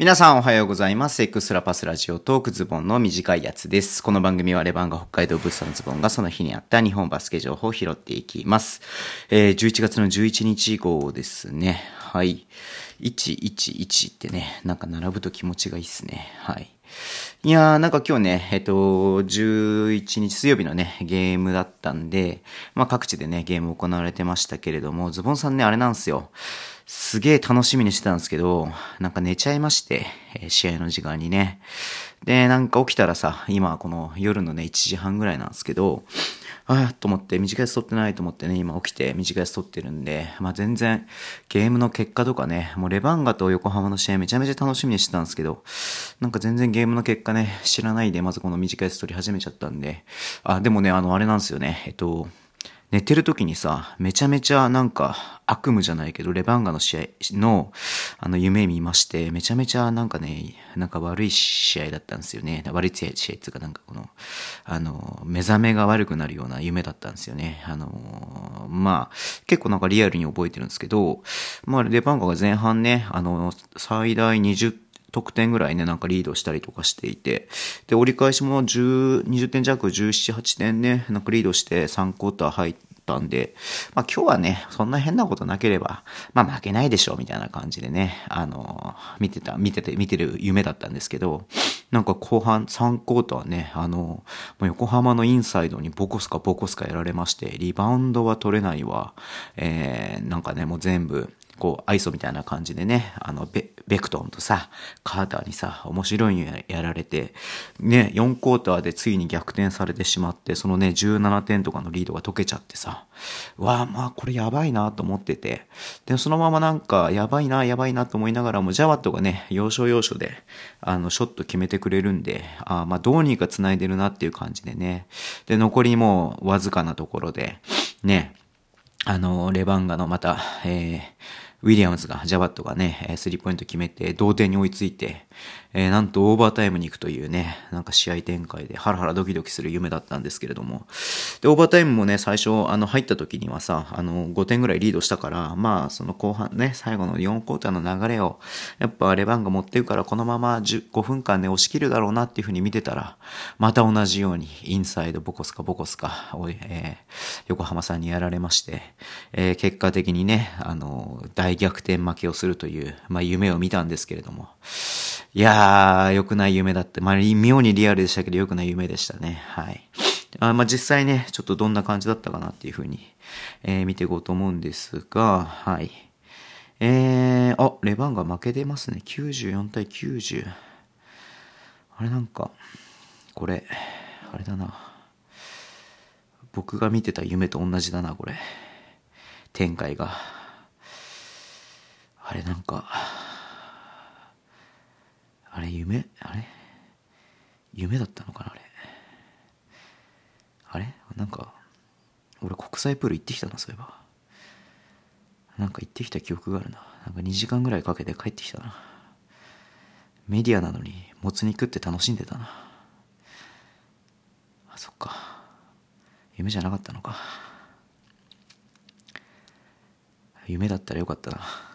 皆さんおはようございます。エクスラパスラジオトークズボンの短いやつです。この番組はレバンガ北海道物産のズボンがその日にあった日本バスケ情報を拾っていきます。えー、11月の11日号ですね。はい。111ってね、なんか並ぶと気持ちがいいっすね。はい。いやー、なんか今日ね、えっと、11日水曜日のね、ゲームだったんで、まあ各地でね、ゲーム行われてましたけれども、ズボンさんね、あれなんですよ。すげえ楽しみにしてたんですけど、なんか寝ちゃいまして、え試合の時間にね。で、なんか起きたらさ、今この夜のね、1時半ぐらいなんですけど、ああ、と思って、短いやつ撮ってないと思ってね、今起きて短いやつ撮ってるんで、まあ全然、ゲームの結果とかね、もうレバンガと横浜の試合めちゃめちゃ楽しみにしてたんですけど、なんか全然ゲームの結果ね、知らないで、まずこの短いやつ撮り始めちゃったんで、あ、でもね、あの、あれなんですよね、えっと、寝てる時にさ、めちゃめちゃなんか悪夢じゃないけど、レバンガの試合の、あの、夢見まして、めちゃめちゃなんかね、なんか悪い試合だったんですよね。悪い試合っていうかなんかこの、あの、目覚めが悪くなるような夢だったんですよね。あの、まあ、結構なんかリアルに覚えてるんですけど、まあ、レバンガが前半ね、あの、最大20得点ぐらいね、なんかリードしたりとかしていて、で、折り返しも10、20点弱、17、8点ね、なんかリードして3クォーター入ってたんで、まあ今日はね、そんな変なことなければ、まあ負けないでしょう、みたいな感じでね、あの、見てた、見てて、見てる夢だったんですけど、なんか後半3クォーターね、あの、もう横浜のインサイドにボコスカボコスカやられまして、リバウンドは取れないわ、えー、なんかね、もう全部、こう、アイソみたいな感じでね、あの、ベ、クトンとさ、カーターにさ、面白いのややられて、ね、4クォーターでついに逆転されてしまって、そのね、17点とかのリードが解けちゃってさ、わあ、まあ、これやばいなと思ってて、で、そのままなんか、やばいな、やばいなと思いながらも、ジャワットがね、要所要所で、あの、ショット決めてくれるんで、あまあ、どうにか繋いでるなっていう感じでね、で、残りもう、わずかなところで、ね、あの、レバンガのまた、えー、ウィリアムズが、ジャバットがね、スリーポイント決めて、同点に追いついて、えーなんとオーバータイムに行くというね、なんか試合展開でハラハラドキドキする夢だったんですけれども。で、オーバータイムもね、最初、あの、入った時にはさ、あの、5点ぐらいリードしたから、まあ、その後半ね、最後の4クォーターの流れを、やっぱレバンが持ってるから、このまま15分間ね、押し切るだろうなっていうふうに見てたら、また同じように、インサイドボコスカボコスカ、おい、えー横浜さんにやられまして、えー結果的にね、あの、大逆転負けをするという、まあ、夢を見たんですけれども。いやー、良くない夢だって、まあ、妙にリアルでしたけど、良くない夢でしたね。はい。あまあ、実際ね、ちょっとどんな感じだったかなっていうふうに、えー見ていこうと思うんですが、はい。えー、あ、レバンが負けてますね。94対90。あれなんか、これ、あれだな。僕が見てた夢と同じだな、これ。展開が。あれなんか、あれ夢？あれ？夢だったのかなあれ？あれ？なんか、俺国際プール行ってきたな、そういえば。なんか行ってきた記憶があるな。なんか2時間ぐらいかけて帰ってきたな。メディアなのに、もつ肉って楽しんでたな。あ、そっか。夢じゃなかったのか。夢だったらよかったな。